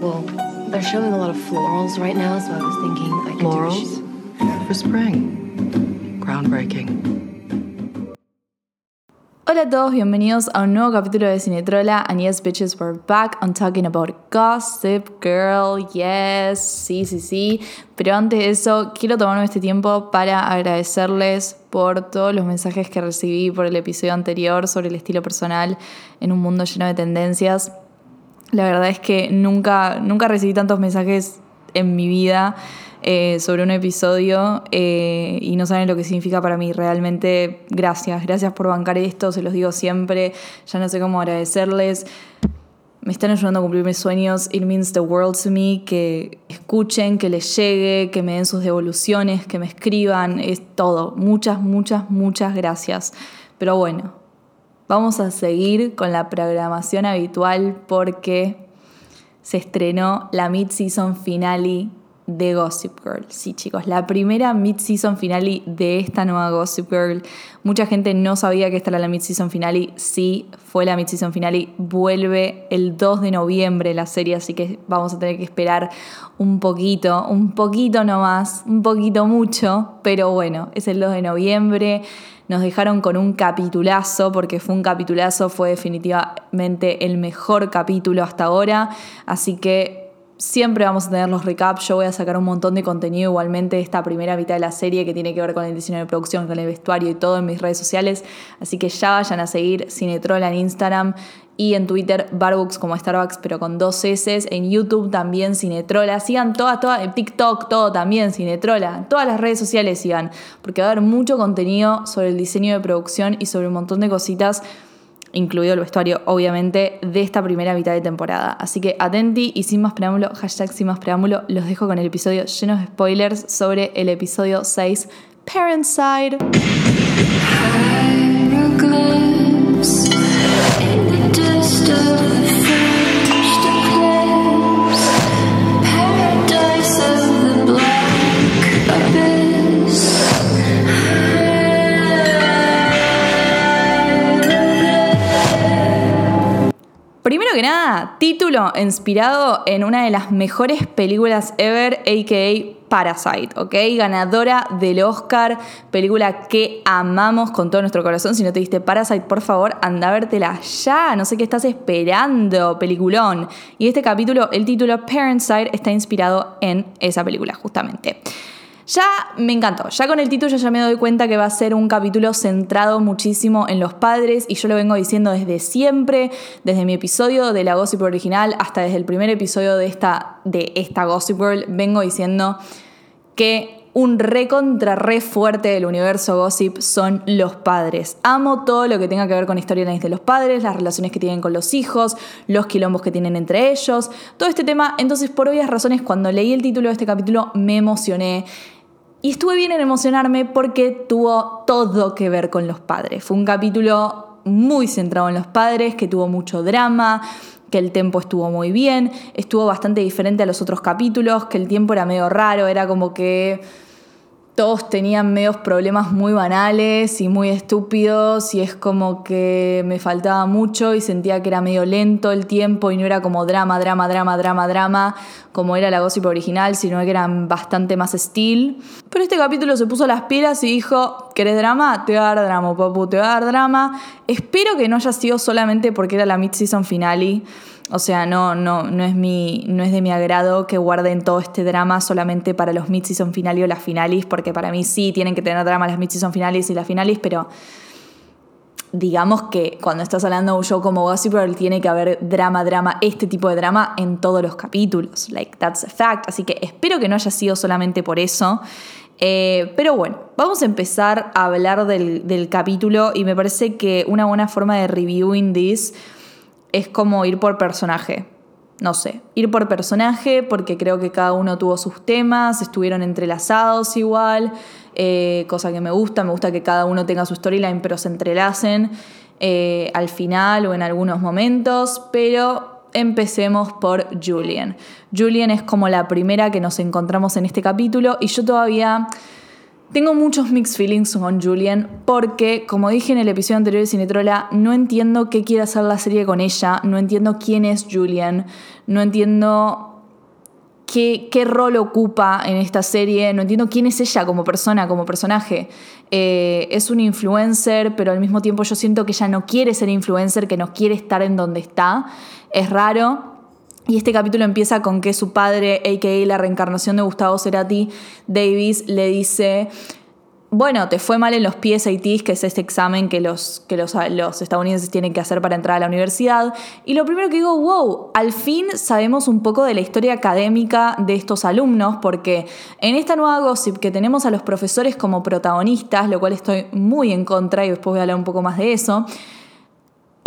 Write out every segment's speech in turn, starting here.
Well, they're showing a lot of florals right now, so I was thinking I could do Florals? shoot. For spring. Groundbreaking. Hola a todos, bienvenidos a un nuevo capítulo de Cinetrola. And yes, bitches, we're back on talking about Gossip Girl. Yes, sí, sí, sí. Pero antes de eso, quiero tomarme este tiempo para agradecerles por todos los mensajes que recibí por el episodio anterior sobre el estilo personal en un mundo lleno de tendencias. La verdad es que nunca, nunca recibí tantos mensajes en mi vida eh, sobre un episodio eh, y no saben lo que significa para mí. Realmente, gracias, gracias por bancar esto, se los digo siempre, ya no sé cómo agradecerles. Me están ayudando a cumplir mis sueños. It means the world to me. Que escuchen, que les llegue, que me den sus devoluciones, que me escriban. Es todo. Muchas, muchas, muchas gracias. Pero bueno, vamos a seguir con la programación habitual porque se estrenó la mid-season finale de Gossip Girl. Sí, chicos, la primera mid-season finale de esta nueva Gossip Girl. Mucha gente no sabía que esta era la mid-season finale. Sí, fue la mid-season finale. Vuelve el 2 de noviembre la serie, así que vamos a tener que esperar un poquito, un poquito nomás, un poquito mucho, pero bueno, es el 2 de noviembre. Nos dejaron con un capitulazo, porque fue un capitulazo, fue definitivamente el mejor capítulo hasta ahora. Así que siempre vamos a tener los recaps. Yo voy a sacar un montón de contenido igualmente esta primera mitad de la serie que tiene que ver con el diseño de producción, con el vestuario y todo en mis redes sociales. Así que ya vayan a seguir Cinetrola en Instagram y en Twitter Barbooks como Starbucks, pero con dos S. En YouTube también Cinetrola. Sigan todas, todas, en TikTok todo también Cinetrola. Todas las redes sociales sigan, porque va a haber mucho contenido sobre el diseño de producción y sobre un montón de cositas incluido el vestuario, obviamente, de esta primera mitad de temporada. Así que atenti y sin más preámbulo, hashtag sin más preámbulo, los dejo con el episodio lleno de spoilers sobre el episodio 6, Parent Side. Primero que nada, título inspirado en una de las mejores películas ever, a.k.a. Parasite, ¿ok? Ganadora del Oscar, película que amamos con todo nuestro corazón. Si no te diste Parasite, por favor, anda a vértela ya. No sé qué estás esperando, peliculón. Y este capítulo, el título Parentside, está inspirado en esa película, justamente. Ya me encantó, ya con el título ya me doy cuenta que va a ser un capítulo centrado muchísimo en los padres y yo lo vengo diciendo desde siempre, desde mi episodio de la Gossip original hasta desde el primer episodio de esta, de esta Gossip World, vengo diciendo que un recontra re fuerte del universo gossip son los padres. Amo todo lo que tenga que ver con storylines de los padres, las relaciones que tienen con los hijos, los quilombos que tienen entre ellos, todo este tema. Entonces, por obvias razones, cuando leí el título de este capítulo me emocioné. Y estuve bien en emocionarme porque tuvo todo que ver con los padres. Fue un capítulo muy centrado en los padres, que tuvo mucho drama, que el tiempo estuvo muy bien, estuvo bastante diferente a los otros capítulos, que el tiempo era medio raro, era como que todos tenían medios problemas muy banales y muy estúpidos y es como que me faltaba mucho y sentía que era medio lento el tiempo y no era como drama, drama, drama, drama, drama como era la gossip original, sino que eran bastante más steel. Pero este capítulo se puso las pilas y dijo, ¿querés drama? Te voy a dar drama, papu, te voy a dar drama. Espero que no haya sido solamente porque era la mid-season finale. O sea, no, no, no, es mi, no es de mi agrado que guarden todo este drama solamente para los mid-season finales o las finales, porque para mí sí tienen que tener drama las mid-season finales y las finales, pero digamos que cuando estás hablando de un show como Gossip Girl tiene que haber drama, drama, este tipo de drama en todos los capítulos. Like, that's a fact. Así que espero que no haya sido solamente por eso. Eh, pero bueno, vamos a empezar a hablar del, del capítulo y me parece que una buena forma de reviewing this es como ir por personaje. No sé, ir por personaje porque creo que cada uno tuvo sus temas, estuvieron entrelazados igual, eh, cosa que me gusta, me gusta que cada uno tenga su storyline pero se entrelacen eh, al final o en algunos momentos, pero empecemos por Julian. Julian es como la primera que nos encontramos en este capítulo y yo todavía tengo muchos mixed feelings con Julian porque, como dije en el episodio anterior de Cinetrola, no entiendo qué quiere hacer la serie con ella, no entiendo quién es Julian, no entiendo qué, rol ocupa en esta serie, no entiendo quién es ella como persona, como personaje. Eh, es un influencer, pero al mismo tiempo yo siento que ella no quiere ser influencer, que no quiere estar en donde está. Es raro. Y este capítulo empieza con que su padre, a.k.a. la reencarnación de Gustavo Cerati, Davis, le dice, bueno, te fue mal en los PSATs, que es este examen que, los, que los, los, estadounidenses tienen que hacer para entrar a la universidad. Y lo primero que digo, wow, al fin sabemos un poco de la historia académica de estos alumnos, porque en esta nueva gossip que tenemos a los profesores como protagonistas, lo cual estoy muy en contra y después voy a hablar un poco más de eso,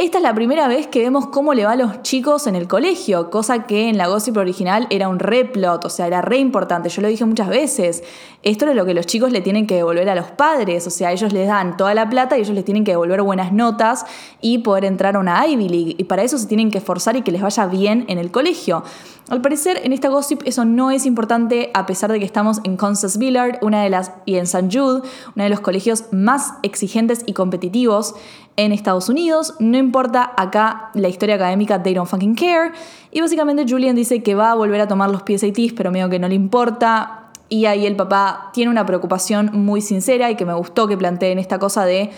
esta es la primera vez que vemos cómo le va a los chicos en el colegio, cosa que en la Gossip original era un replot, o sea, era re importante. Yo lo dije muchas veces. Esto es lo que los chicos le tienen que devolver a los padres, o sea, ellos les dan toda la plata y ellos les tienen que devolver buenas notas y poder entrar a una Ivy League. Y para eso se tienen que esforzar y que les vaya bien en el colegio. Al parecer, en esta Gossip eso no es importante, a pesar de que estamos en Constance Villard, una de las, y en St. Jude, uno de los colegios más exigentes y competitivos en Estados Unidos. No importa acá la historia académica, they don't fucking care. Y básicamente Julian dice que va a volver a tomar los PSATs, pero medio que no le importa. Y ahí el papá tiene una preocupación muy sincera y que me gustó que planteen esta cosa de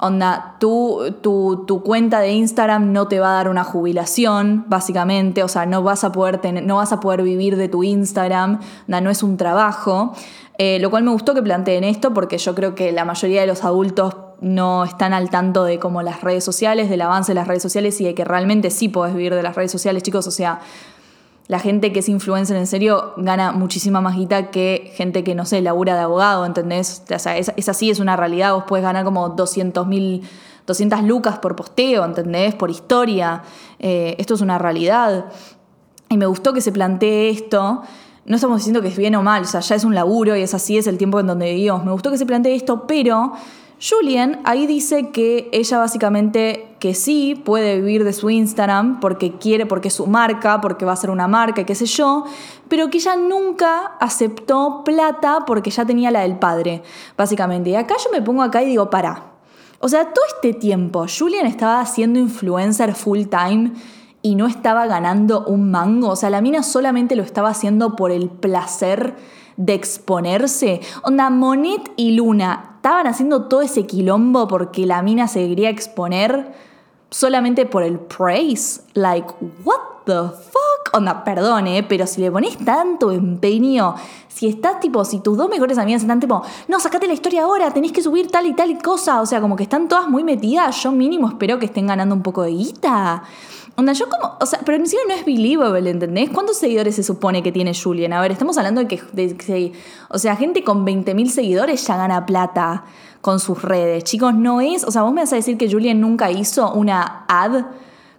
Onda, tu, tu, cuenta de Instagram no te va a dar una jubilación, básicamente. O sea, no vas a poder, tener, no vas a poder vivir de tu Instagram. No es un trabajo. Eh, lo cual me gustó que planteen esto porque yo creo que la mayoría de los adultos no están al tanto de como las redes sociales, del avance de las redes sociales y de que realmente sí podés vivir de las redes sociales, chicos. O sea, la gente que es influencer en serio gana muchísima más guita que gente que, no sé, labura de abogado, ¿entendés? O sea, es, así, es una realidad. Vos puedes ganar como 200 mil, 200 lucas por posteo, ¿entendés? Por historia. Eh, esto es una realidad. Y me gustó que se plantee esto. No estamos diciendo que es bien o mal, o sea, ya es un laburo y es así, es el tiempo en donde vivimos. Me gustó que se plantee esto, pero Julian ahí dice que ella básicamente que sí puede vivir de su Instagram porque quiere, porque es su marca, porque va a ser una marca, qué sé yo, pero que ella nunca aceptó plata porque ya tenía la del padre, básicamente. Y acá yo me pongo acá y digo, para. O sea, todo este tiempo Julian estaba siendo influencer full time y no estaba ganando un mango. O sea, la mina solamente lo estaba haciendo por el placer de exponerse. Onda, Monet y Luna estaban haciendo todo ese quilombo porque la mina se quería exponer solamente por el praise. Like, what the fuck? Onda, perdone, pero si le pones tanto empeño, si estás tipo, si tus dos mejores amigas están tipo, no, sacate la historia ahora, tenés que subir tal y tal y cosa, o sea, como que están todas muy metidas, yo mínimo espero que estén ganando un poco de guita. Onda, yo como, o sea, pero en no es believable, ¿entendés? ¿Cuántos seguidores se supone que tiene Julian? A ver, estamos hablando de que, de, o sea, gente con 20.000 seguidores ya gana plata con sus redes. Chicos, no es, o sea, vos me vas a decir que Julian nunca hizo una ad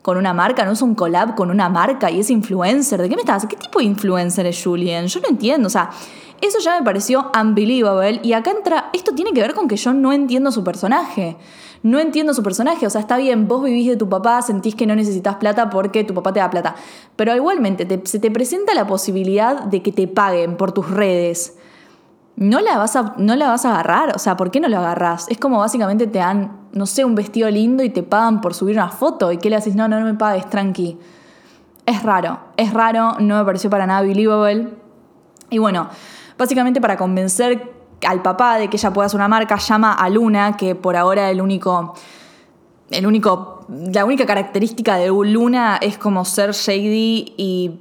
con una marca, no hizo un collab con una marca y es influencer. ¿De qué me estás? ¿Qué tipo de influencer es Julian? Yo no entiendo, o sea, eso ya me pareció unbelievable y acá entra, esto tiene que ver con que yo no entiendo su personaje no entiendo su personaje. O sea, está bien, vos vivís de tu papá, sentís que no necesitas plata porque tu papá te da plata. Pero igualmente, se te presenta la posibilidad de que te paguen por tus redes. No la, vas a, no la vas a agarrar, o sea, ¿por qué no lo agarras? Es como básicamente te dan, no sé, un vestido lindo y te pagan por subir una foto y que le haces, no, no, no me pagues, tranqui. Es raro, es raro, no me pareció para nada believable. Y bueno, básicamente para convencer al papá de que ella pueda hacer una marca, llama a Luna, que por ahora el único, el único, la única característica de Luna es como ser shady y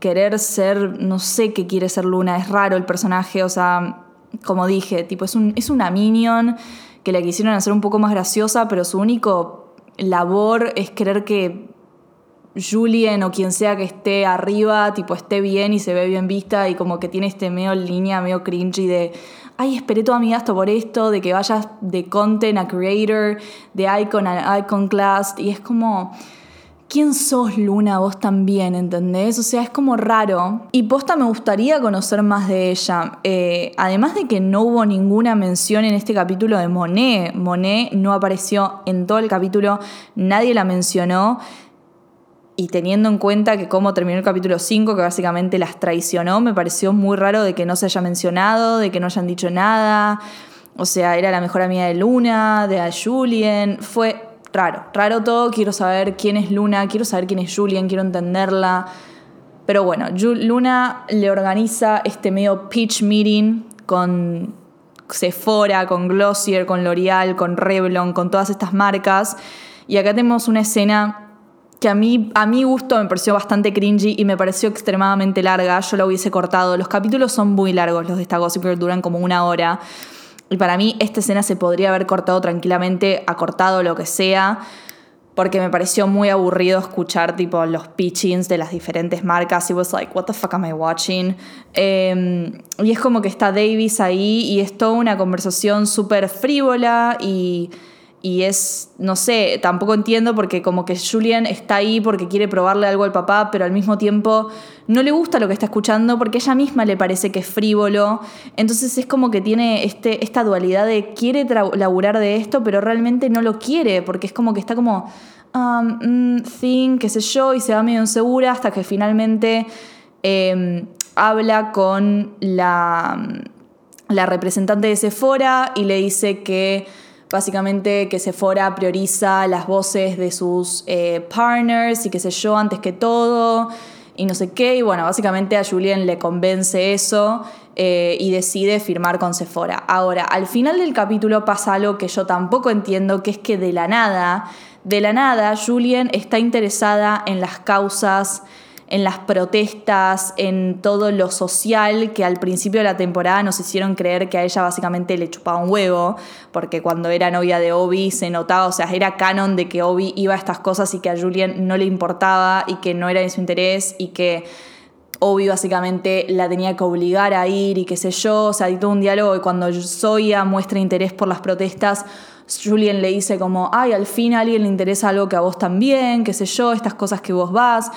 querer ser, no sé qué quiere ser Luna, es raro el personaje, o sea, como dije, tipo, es, un, es una minion que la quisieron hacer un poco más graciosa, pero su único labor es querer que Julien o quien sea que esté arriba, tipo, esté bien y se ve bien vista y como que tiene este medio línea, medio cringy de ay, esperé toda mi gasto por esto, de que vayas de content a creator, de icon a icon class, y es como... ¿Quién sos Luna? Vos también, ¿entendés? O sea, es como raro. Y posta me gustaría conocer más de ella. Eh, además de que no hubo ninguna mención en este capítulo de Monet. Monet no apareció en todo el capítulo, nadie la mencionó. Y teniendo en cuenta que cómo terminó el capítulo 5, que básicamente las traicionó, me pareció muy raro de que no se haya mencionado, de que no hayan dicho nada. O sea, era la mejor amiga de Luna, de Julien. Fue raro, raro todo. Quiero saber quién es Luna, quiero saber quién es Julien, quiero entenderla. Pero bueno, Luna le organiza este medio pitch meeting con Sephora, con Glossier, con L'Oreal, con Revlon, con todas estas marcas. Y acá tenemos una escena que a mí, a mi gusto me pareció bastante cringy y me pareció extremadamente larga. Yo la hubiese cortado. Los capítulos son muy largos, los de esta Gossip Girl duran como una hora. Y para mí esta escena se podría haber cortado tranquilamente, acortado lo que sea, porque me pareció muy aburrido escuchar tipo los pitchings de las diferentes marcas. It was like, what the fuck am I watching? Eh, y es como que está Davis ahí y es toda una conversación súper frívola y, y es, no sé, tampoco entiendo porque como que Julian está ahí porque quiere probarle algo al papá, pero al mismo tiempo no le gusta lo que está escuchando porque ella misma le parece que es frívolo. Entonces es como que tiene este, esta dualidad de quiere laburar de esto, pero realmente no lo quiere porque es como que está como, um, mm, think, qué sé yo, y se va medio insegura hasta que finalmente eh, habla con la, la representante de Sephora y le dice que básicamente que Sephora prioriza las voces de sus eh, partners y qué sé yo antes que todo y no sé qué. Y bueno, básicamente a Julien le convence eso eh, y decide firmar con Sephora. Ahora, al final del capítulo pasa algo que yo tampoco entiendo, que es que de la nada, de la nada, Julien está interesada en las causas en las protestas, en todo lo social que al principio de la temporada nos hicieron creer que a ella básicamente le chupaba un huevo, porque cuando era novia de Obi se notaba, o sea, era canon de que Obi iba a estas cosas y que a Julian no le importaba y que no era de su interés y que Obi básicamente la tenía que obligar a ir y qué sé yo, o sea, hay todo un diálogo y cuando Zoya muestra interés por las protestas, Julian le dice como, ay, al fin a alguien le interesa algo que a vos también, qué sé yo, estas cosas que vos vas.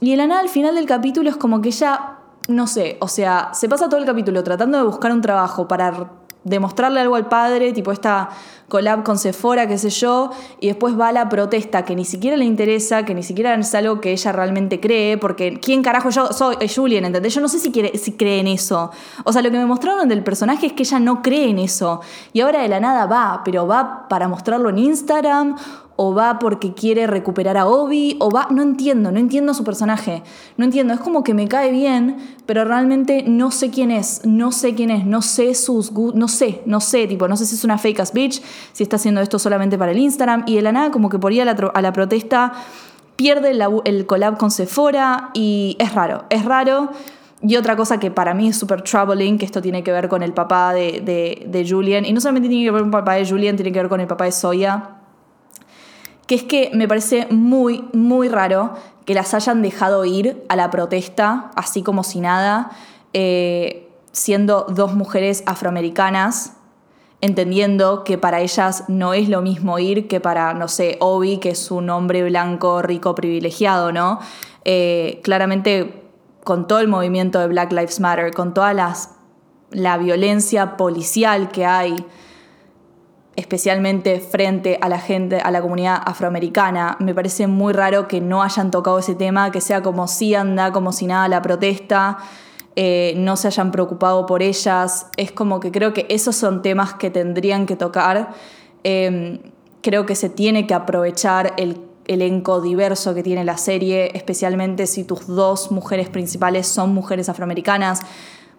Y en la nada, al final del capítulo es como que ella, no sé, o sea, se pasa todo el capítulo tratando de buscar un trabajo para demostrarle algo al padre, tipo esta collab con Sephora, qué sé yo, y después va a la protesta que ni siquiera le interesa, que ni siquiera es algo que ella realmente cree, porque ¿quién carajo yo soy? Es Julian, ¿entendés? Yo no sé si, quiere, si cree en eso. O sea, lo que me mostraron del personaje es que ella no cree en eso. Y ahora de la nada va, pero va para mostrarlo en Instagram o va porque quiere recuperar a Obi, o va, no entiendo, no entiendo su personaje, no entiendo, es como que me cae bien, pero realmente no sé quién es, no sé quién es, no sé sus no sé, no sé, tipo, no sé si es una fake ass bitch, si está haciendo esto solamente para el Instagram, y de la nada como que por ir a la, protesta pierde el collab con Sephora, y es raro, es raro. Y otra cosa que para mí es súper troubling, que esto tiene que ver con el papá de, de, de Julian, y no solamente tiene que ver con el papá de Julian, tiene que ver con el papá de Zoya, que es que me parece muy, muy raro que las hayan dejado ir a la protesta, así como si nada, eh, siendo dos mujeres afroamericanas, entendiendo que para ellas no es lo mismo ir que para, no sé, Obi, que es un hombre blanco, rico, privilegiado, ¿no? Eh, claramente, con todo el movimiento de Black Lives Matter, con toda las, la violencia policial que hay, especialmente frente a la gente, a la comunidad afroamericana. Me parece muy raro que no hayan tocado ese tema, que sea como si anda, como si nada la protesta, eh, no se hayan preocupado por ellas. Es como que creo que esos son temas que tendrían que tocar. Eh, creo que se tiene que aprovechar el elenco diverso que tiene la serie, especialmente si tus dos mujeres principales son mujeres afroamericanas.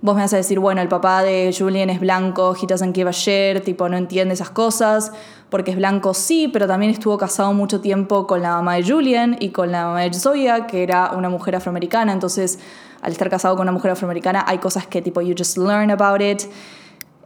Vos me vas a decir, bueno, el papá de Julian es blanco, he doesn't give a shit, tipo, no entiende esas cosas, porque es blanco sí, pero también estuvo casado mucho tiempo con la mamá de Julian y con la mamá de Zoya, que era una mujer afroamericana, entonces al estar casado con una mujer afroamericana hay cosas que tipo, you just learn about it.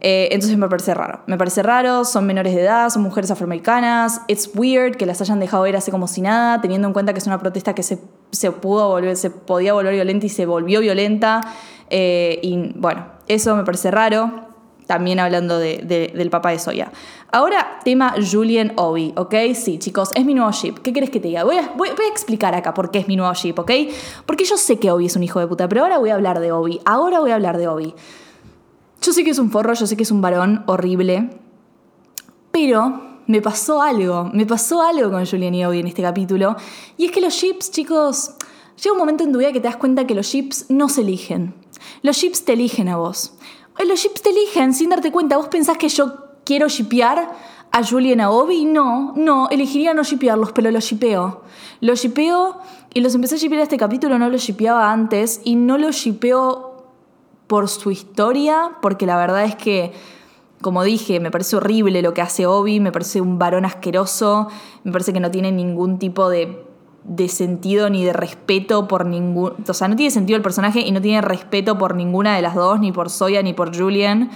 Eh, entonces me parece raro. Me parece raro, son menores de edad, son mujeres afroamericanas. It's weird que las hayan dejado ir así como si nada, teniendo en cuenta que es una protesta que se, se, pudo volver, se podía volver violenta y se volvió violenta. Eh, y bueno, eso me parece raro. También hablando de, de, del papá de Soya. Ahora, tema Julian Obi, ¿ok? Sí, chicos, es mi nuevo ship. ¿Qué querés que te diga? Voy a, voy, voy a explicar acá por qué es mi nuevo ship, ¿ok? Porque yo sé que Obi es un hijo de puta, pero ahora voy a hablar de Obi. Ahora voy a hablar de Obi. Yo sé que es un forro, yo sé que es un varón horrible, pero me pasó algo, me pasó algo con Julian y en este capítulo, y es que los ships, chicos, llega un momento en tu vida que te das cuenta que los ships no se eligen. Los ships te eligen a vos. Los ships te eligen sin darte cuenta. Vos pensás que yo quiero shipear a Julian a Obi, no, no, elegiría no shipearlos, pero los shipeo. Los shipeo y los empecé a shipear este capítulo, no los shipeaba antes y no los shipeo por su historia, porque la verdad es que, como dije, me parece horrible lo que hace Obi, me parece un varón asqueroso, me parece que no tiene ningún tipo de, de sentido ni de respeto por ningún... O sea, no tiene sentido el personaje y no tiene respeto por ninguna de las dos, ni por Soya ni por Julian.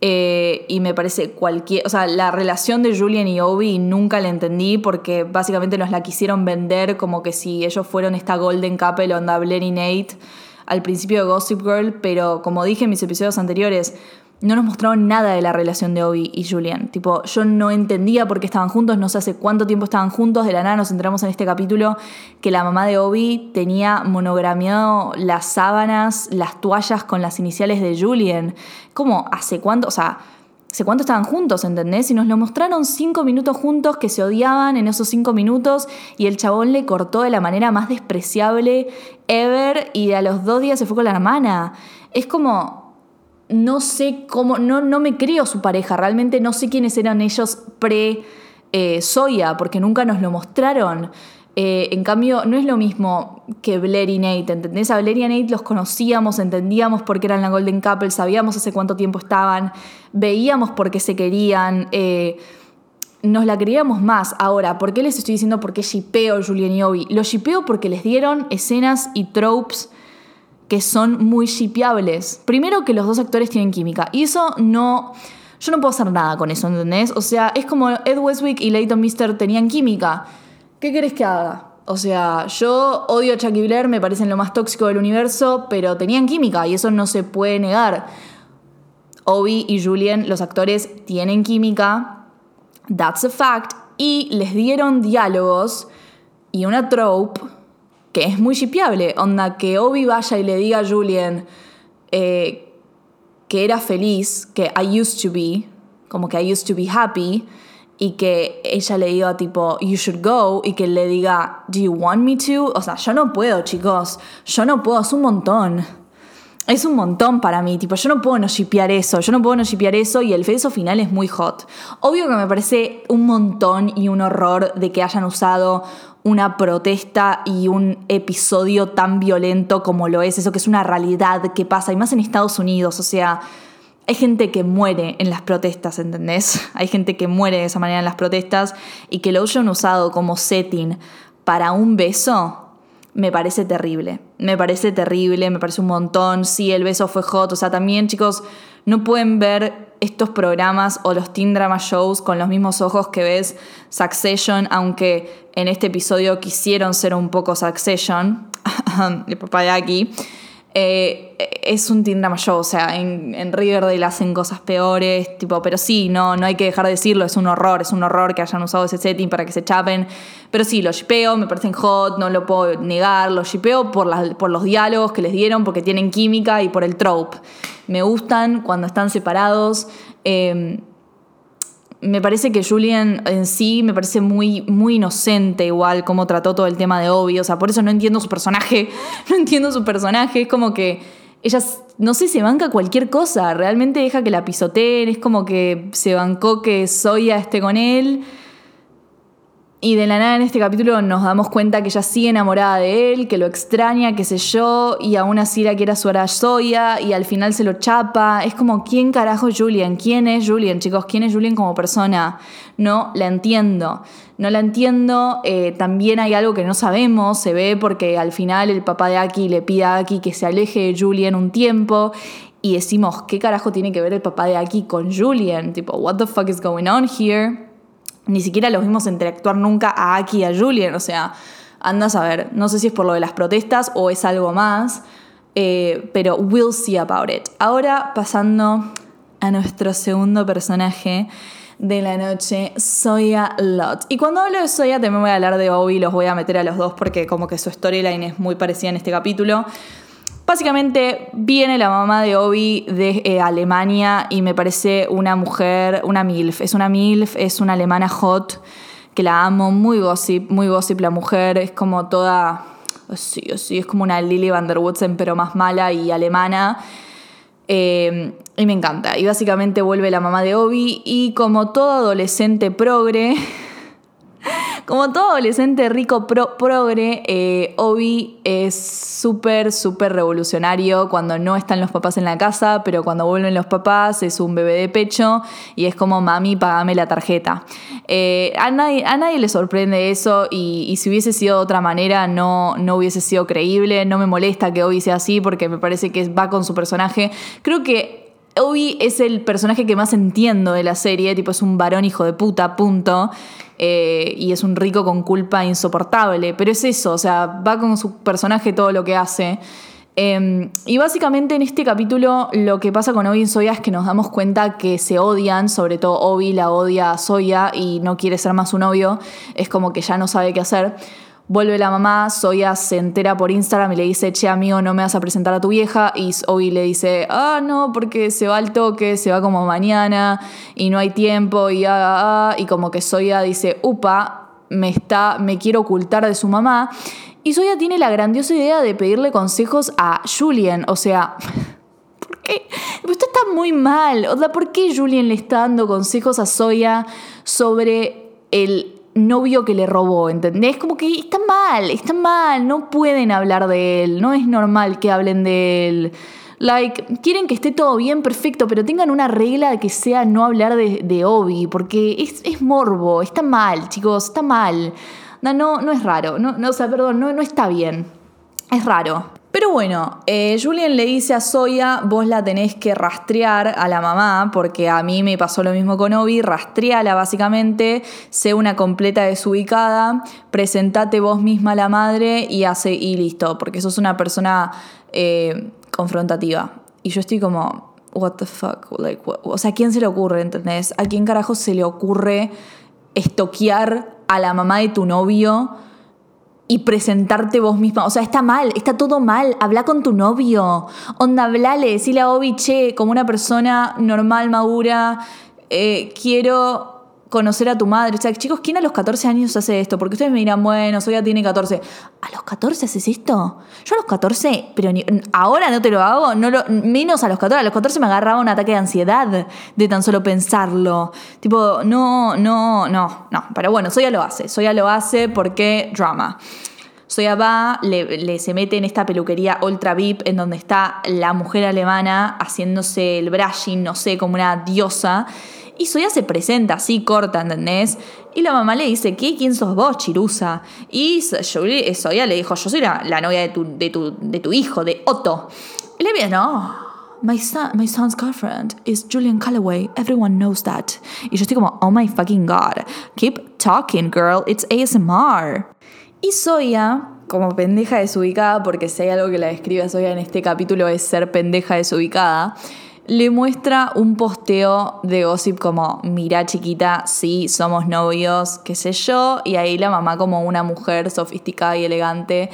Eh, y me parece cualquier. O sea, la relación de Julian y Obi nunca la entendí porque básicamente nos la quisieron vender como que si ellos fueron esta Golden Couple onda Blair y Nate al principio de Gossip Girl, pero como dije en mis episodios anteriores, no nos mostraron nada de la relación de Obi y Julian. Tipo, yo no entendía por qué estaban juntos, no sé hace cuánto tiempo estaban juntos, de la nada nos entramos en este capítulo que la mamá de Obi tenía monogrameado las sábanas, las toallas con las iniciales de Julian. ¿Cómo? ¿Hace cuánto? O sea, ¿hace cuánto estaban juntos, entendés? Y nos lo mostraron cinco minutos juntos que se odiaban en esos cinco minutos y el chabón le cortó de la manera más despreciable ever y a los dos días se fue con la hermana. Es como, no sé cómo, no, no me creo su pareja, realmente no sé quiénes eran ellos pre eh, Soya, porque nunca nos lo mostraron. Eh, en cambio, no es lo mismo que Blair y Nate, ¿entendés? A Blair y Nate los conocíamos, entendíamos por qué eran la Golden Couple, sabíamos hace cuánto tiempo estaban, veíamos por qué se querían, eh, nos la creíamos más. Ahora, ¿por qué les estoy diciendo por qué shipeo Julian y Obi? Los shipeo porque les dieron escenas y tropes que son muy shipeables. Primero que los dos actores tienen química. Y eso no... Yo no puedo hacer nada con eso, ¿entendés? O sea, es como Ed Westwick y Leighton Mister tenían química. ¿Qué querés que haga? O sea, yo odio a Chucky Blair, me parecen lo más tóxico del universo, pero tenían química y eso no se puede negar. Obi y Julian, los actores, tienen química. That's a fact. Y les dieron diálogos y una trope que es muy shipeable. Onda, que Obi vaya y le diga a Julian eh, que era feliz, que I used to be, como que I used to be happy, y que ella le diga tipo, you should go, y que le diga, do you want me to? O sea, yo no puedo, chicos. Yo no puedo, es un montón. Es un montón para mí, tipo, yo no puedo no shipear eso, yo no puedo no shipear eso y el beso final es muy hot. Obvio que me parece un montón y un horror de que hayan usado una protesta y un episodio tan violento como lo es, eso que es una realidad que pasa, y más en Estados Unidos, o sea, hay gente que muere en las protestas, ¿entendés? Hay gente que muere de esa manera en las protestas y que lo hayan usado como setting para un beso, me parece terrible. Me parece terrible, me parece un montón. Sí, el beso fue hot. O sea, también, chicos, no pueden ver estos programas o los teen drama shows con los mismos ojos que ves Succession, aunque en este episodio quisieron ser un poco Succession, el papá de aquí. Eh, es un drama show, o sea, en, en, Riverdale hacen cosas peores, tipo, pero sí, no, no hay que dejar de decirlo, es un horror, es un horror que hayan usado ese setting para que se chapen, pero sí, los shipeo, me parecen hot, no lo puedo negar, los shipeo por, por los diálogos que les dieron, porque tienen química y por el trope. Me gustan cuando están separados. Eh, me parece que Julian en sí me parece muy, muy inocente igual cómo trató todo el tema de Obi. O sea, por eso no entiendo su personaje. No entiendo su personaje. Es como que ella, no sé, se banca cualquier cosa. Realmente deja que la pisoteen. Es como que se bancó que Soya esté con él. Y de la nada en este capítulo nos damos cuenta que ella sigue enamorada de él, que lo extraña, qué sé yo, y aún así la quiere a su Soya, y al final se lo chapa. Es como, ¿quién carajo es Julian? ¿Quién es Julian, chicos? ¿Quién es Julian como persona? No la entiendo. No la entiendo. Eh, también hay algo que no sabemos, se ve porque al final el papá de Aki le pide a Aki que se aleje de Julian un tiempo. Y decimos, ¿qué carajo tiene que ver el papá de Aki con Julian? Tipo, ¿what the fuck is going on here? Ni siquiera los vimos interactuar nunca a Aki y a Julian, o sea, andas a ver, no sé si es por lo de las protestas o es algo más, eh, pero we'll see about it. Ahora pasando a nuestro segundo personaje de la noche, Soya Lot. Y cuando hablo de Soya también voy a hablar de Obi, los voy a meter a los dos porque como que su storyline es muy parecida en este capítulo. Básicamente viene la mamá de Obi de eh, Alemania y me parece una mujer, una MILF. Es una MILF, es una alemana hot, que la amo, muy gossip, muy gossip la mujer. Es como toda, sí, sí, es como una Lily van der Woodsen, pero más mala y alemana. Eh, y me encanta. Y básicamente vuelve la mamá de Obi y como todo adolescente progre, como todo adolescente rico pro, progre, eh, Obi es súper, súper revolucionario cuando no están los papás en la casa, pero cuando vuelven los papás es un bebé de pecho y es como, mami, pagame la tarjeta. Eh, a, nadie, a nadie le sorprende eso y, y si hubiese sido de otra manera no, no hubiese sido creíble. No me molesta que Obi sea así porque me parece que va con su personaje. Creo que Obi es el personaje que más entiendo de la serie, tipo es un varón hijo de puta, punto. Eh, y es un rico con culpa insoportable, pero es eso, o sea, va con su personaje todo lo que hace. Eh, y básicamente en este capítulo lo que pasa con Obi y Soya es que nos damos cuenta que se odian, sobre todo Obi la odia a Soya y no quiere ser más su novio, es como que ya no sabe qué hacer. Vuelve la mamá, Soya se entera por Instagram y le dice, che amigo, no me vas a presentar a tu vieja. Y Obi le dice, ah, no, porque se va al toque, se va como mañana y no hay tiempo y ah, ah, ah". Y como que Soya dice, upa, me, está, me quiero ocultar de su mamá. Y Soya tiene la grandiosa idea de pedirle consejos a Julien, o sea... ¿Por qué? Esto está muy mal. ¿por qué Julien le está dando consejos a Soya sobre el novio que le robó, ¿entendés? Como que está mal, está mal, no pueden hablar de él, no es normal que hablen de él. Like, quieren que esté todo bien, perfecto, pero tengan una regla que sea no hablar de, Obi, porque es, es, morbo, está mal, chicos, está mal. No, no, no es raro, no, no, o sea, perdón, no, no está bien. Es raro. Pero bueno, eh, Julian le dice a Soya, vos la tenés que rastrear a la mamá, porque a mí me pasó lo mismo con Obi, rastreala básicamente, sé una completa desubicada, presentate vos misma a la madre y hace y listo, porque sos una persona eh, confrontativa. Y yo estoy como, what the fuck, like, what? o sea, ¿a quién se le ocurre, entendés? ¿A quién carajo se le ocurre estoquear a la mamá de tu novio? Y presentarte vos misma. O sea, está mal, está todo mal. Habla con tu novio. Onda, hablale, decile a Obi, che, como una persona normal, madura, eh, quiero conocer a tu madre. O sea, chicos, ¿quién a los 14 años hace esto? Porque ustedes me dirán, bueno, Soya tiene 14. ¿A los 14 haces esto? Yo a los 14, pero ahora no te lo hago, menos a los 14. A los 14 me agarraba un ataque de ansiedad de tan solo pensarlo. Tipo, no, no, no, no. Pero bueno, Soya lo hace. Soya lo hace porque drama. Soya va, le, le, se mete en esta peluquería ultra VIP en donde está la mujer alemana haciéndose el brushing, no sé, como una diosa. Y Soya se presenta así, corta, ¿entendés? Y la mamá le dice, ¿qué? ¿Quién sos vos, Chirusa? Y Soya le dijo, yo soy la, novia de tu, de, tu, de tu hijo, de Otto. Y le dice, no, my, son, my son's girlfriend is Julian Calloway. Everyone knows that. Y yo estoy como, oh my fucking god. Keep talking, girl. It's ASMR. Y Soya, como pendeja desubicada, porque si hay algo que la describe Soya en este capítulo es ser pendeja desubicada, le muestra un posteo de gossip como, mira chiquita, sí, somos novios, qué sé yo, y ahí la mamá como una mujer sofisticada y elegante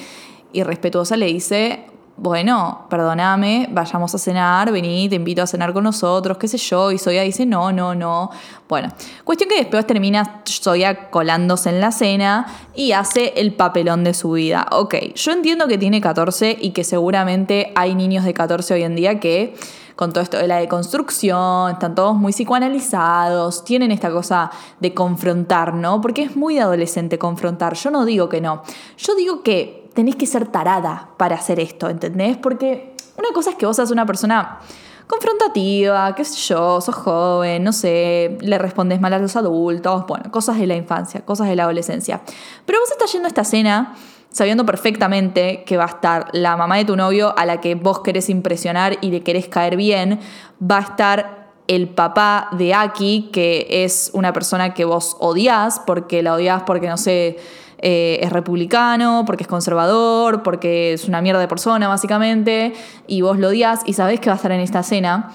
y respetuosa le dice, bueno, perdóname, vayamos a cenar, vení, te invito a cenar con nosotros, qué sé yo, y Soya dice, no, no, no. Bueno, cuestión que después termina Soya colándose en la cena y hace el papelón de su vida. Ok, yo entiendo que tiene 14 y que seguramente hay niños de 14 hoy en día que con todo esto de la deconstrucción, están todos muy psicoanalizados, tienen esta cosa de confrontar, ¿no? Porque es muy adolescente confrontar, yo no digo que no, yo digo que tenés que ser tarada para hacer esto, ¿entendés? Porque una cosa es que vos seas una persona confrontativa, qué sé yo, sos joven, no sé, le respondes mal a los adultos, bueno, cosas de la infancia, cosas de la adolescencia. Pero vos estás yendo a esta cena sabiendo perfectamente que va a estar la mamá de tu novio a la que vos querés impresionar y le querés caer bien, va a estar el papá de Aki, que es una persona que vos odias, porque la odias porque, no sé, eh, es republicano, porque es conservador, porque es una mierda de persona, básicamente, y vos lo odias y sabés que va a estar en esta cena.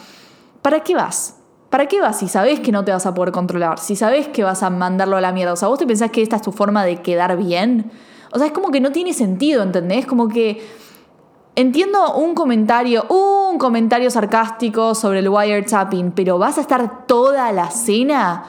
¿Para qué vas? ¿Para qué vas si sabés que no te vas a poder controlar? Si sabés que vas a mandarlo a la mierda. O sea, vos te pensás que esta es tu forma de quedar bien. O sea, es como que no tiene sentido, ¿entendés? Como que entiendo un comentario, un comentario sarcástico sobre el wiretapping, pero vas a estar toda la cena,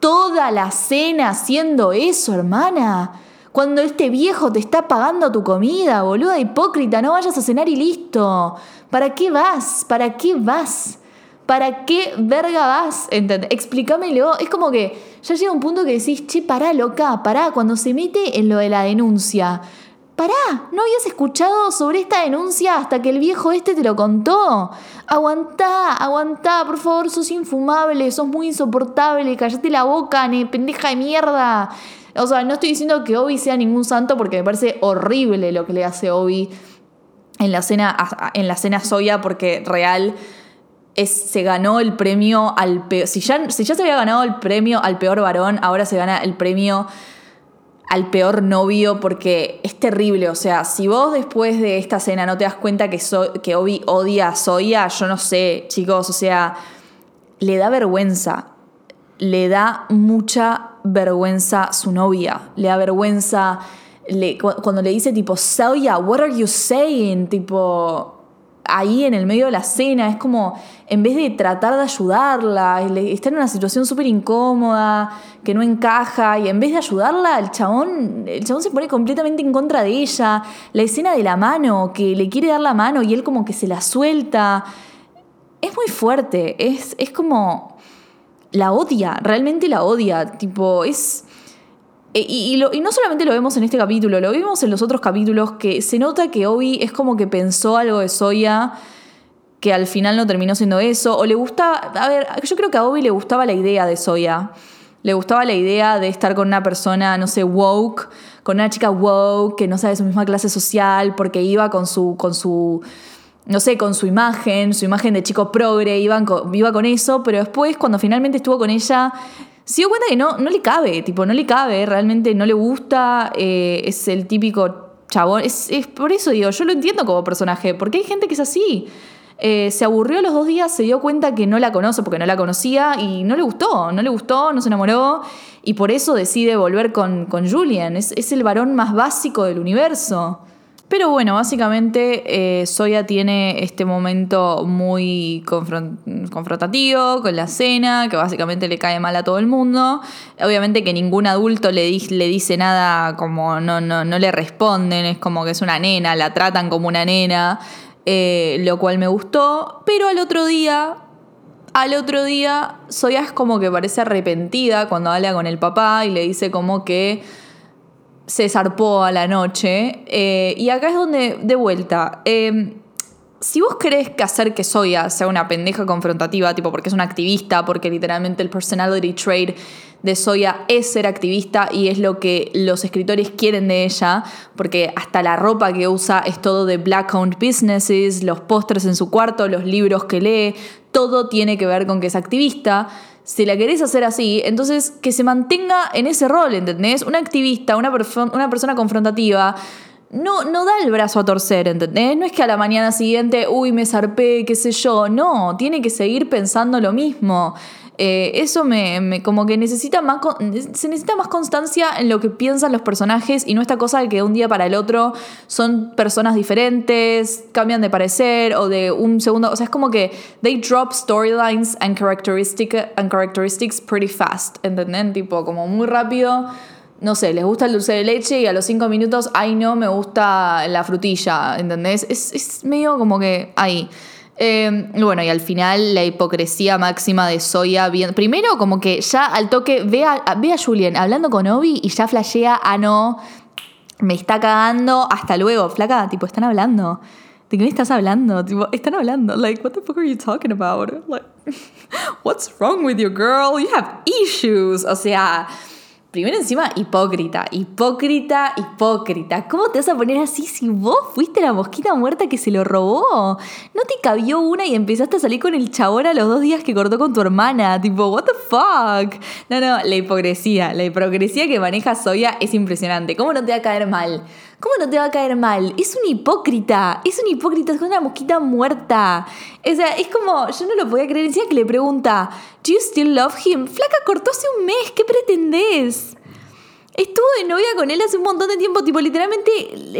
toda la cena haciendo eso, hermana. Cuando este viejo te está pagando tu comida, boluda hipócrita, no vayas a cenar y listo. ¿Para qué vas? ¿Para qué vas? ¿Para qué verga vas? ¿Entendés? Explícamelo. Es como que ya llega un punto que decís, che, pará, loca, pará, cuando se mete en lo de la denuncia. Pará, ¿no habías escuchado sobre esta denuncia hasta que el viejo este te lo contó? Aguantá, aguantá, por favor, sos infumable, sos muy insoportable, callate la boca, ne, pendeja de mierda. O sea, no estoy diciendo que Obi sea ningún santo porque me parece horrible lo que le hace Obi en la cena, en la cena Soya porque real es, se ganó el premio al peor. Si ya, si ya se había ganado el premio al peor varón, ahora se gana el premio al peor novio porque es terrible. O sea, si vos después de esta cena no te das cuenta que, so, que Obi odia a Soya, yo no sé, chicos. O sea, le da vergüenza. Le da mucha vergüenza su novia. Le da vergüenza le, cuando le dice tipo, Soya, what are you saying? Tipo, ahí en el medio de la cena, es como, en vez de tratar de ayudarla, está en una situación súper incómoda, que no encaja, y en vez de ayudarla, el chabón, el chabón se pone completamente en contra de ella. La escena de la mano, que le quiere dar la mano y él como que se la suelta. Es muy fuerte, es, es como... La odia, realmente la odia, tipo, es... Y, y, no solamente lo vemos en este capítulo, lo vimos en los otros capítulos que se nota que Obi es como que pensó algo de Soya que al final no terminó siendo eso, o le gustaba, a ver, yo creo que a Obi le gustaba la idea de Soya, le gustaba la idea de estar con una persona, no sé, woke, con una chica woke que no sabe su misma clase social, porque iba con su, con su, no sé, con su imagen, su imagen de chico progre, iba con, iba con eso, pero después cuando finalmente estuvo con ella se dio cuenta que no, no le cabe, tipo, no le cabe, realmente no le gusta, eh, es el típico chabón. Es, es, por eso digo, yo lo entiendo como personaje, porque hay gente que es así. Eh, se aburrió los dos días, se dio cuenta que no la conoce porque no la conocía y no le gustó, no le gustó, no se enamoró y por eso decide volver con, con Julian. Es, es el varón más básico del universo. Pero bueno, básicamente eh, Soya tiene este momento muy confrontativo con la cena, que básicamente le cae mal a todo el mundo. Obviamente que ningún adulto le dice nada como no, no, no le responden, es como que es una nena, la tratan como una nena, eh, lo cual me gustó. Pero al otro día, al otro día, Soya es como que parece arrepentida cuando habla con el papá y le dice como que se zarpó a la noche. Eh, y acá es donde, de vuelta, eh, si vos querés que hacer que Soya sea una pendeja confrontativa, tipo porque es una activista, porque literalmente el personality trait de Soya es ser activista y es lo que los escritores quieren de ella, porque hasta la ropa que usa es todo de black-owned businesses, los pósters en su cuarto, los libros que lee, todo tiene que ver con que es activista si la querés hacer así, entonces que se mantenga en ese rol, ¿entendés? Una activista, una, una persona confrontativa, no, no da el brazo a torcer, ¿entendés? No es que a la mañana siguiente, uy, me zarpé, qué sé yo. No, tiene que seguir pensando lo mismo. Eh, eso me, como que necesita más, se necesita más constancia en lo que piensan los personajes y no esta cosa de que de un día para el otro son personas diferentes, cambian de parecer o de un segundo, o sea, es como que they drop storylines and, and characteristics pretty fast, ¿entendés? Tipo, como muy rápido. No sé, les gusta el dulce de leche y a los cinco minutos, ay no, me gusta la frutilla, ¿entendés? Es, es medio como que ahí. Eh, bueno, y al final la hipocresía máxima de Soya. Bien, primero, como que ya al toque ve a, ve a Julian hablando con Obi y ya flashea, ah, no, me está cagando, hasta luego. Flaca, tipo, están hablando. ¿De qué me estás hablando? Tipo, están hablando. Like, what the fuck are you talking about? Like, what's wrong with you, girl? You have issues. O sea. Primero encima, hipócrita, hipócrita, hipócrita. ¿Cómo te vas a poner así si vos fuiste la mosquita muerta que se lo robó? ¿No te cabió una y empezaste a salir con el chabón a los dos días que cortó con tu hermana? Tipo, what the fuck? No, no, la hipocresía, la hipocresía que maneja Soya es impresionante. ¿Cómo no te va a caer mal? ¿Cómo no te va a caer mal? Es un hipócrita, es un hipócrita, es una mosquita muerta. O sea, es como, yo no lo podía creer. Encima que le pregunta, ¿Do you still love him? Flaca, cortó hace un mes, ¿qué pretendés? Estuvo de novia con él hace un montón de tiempo, tipo, literalmente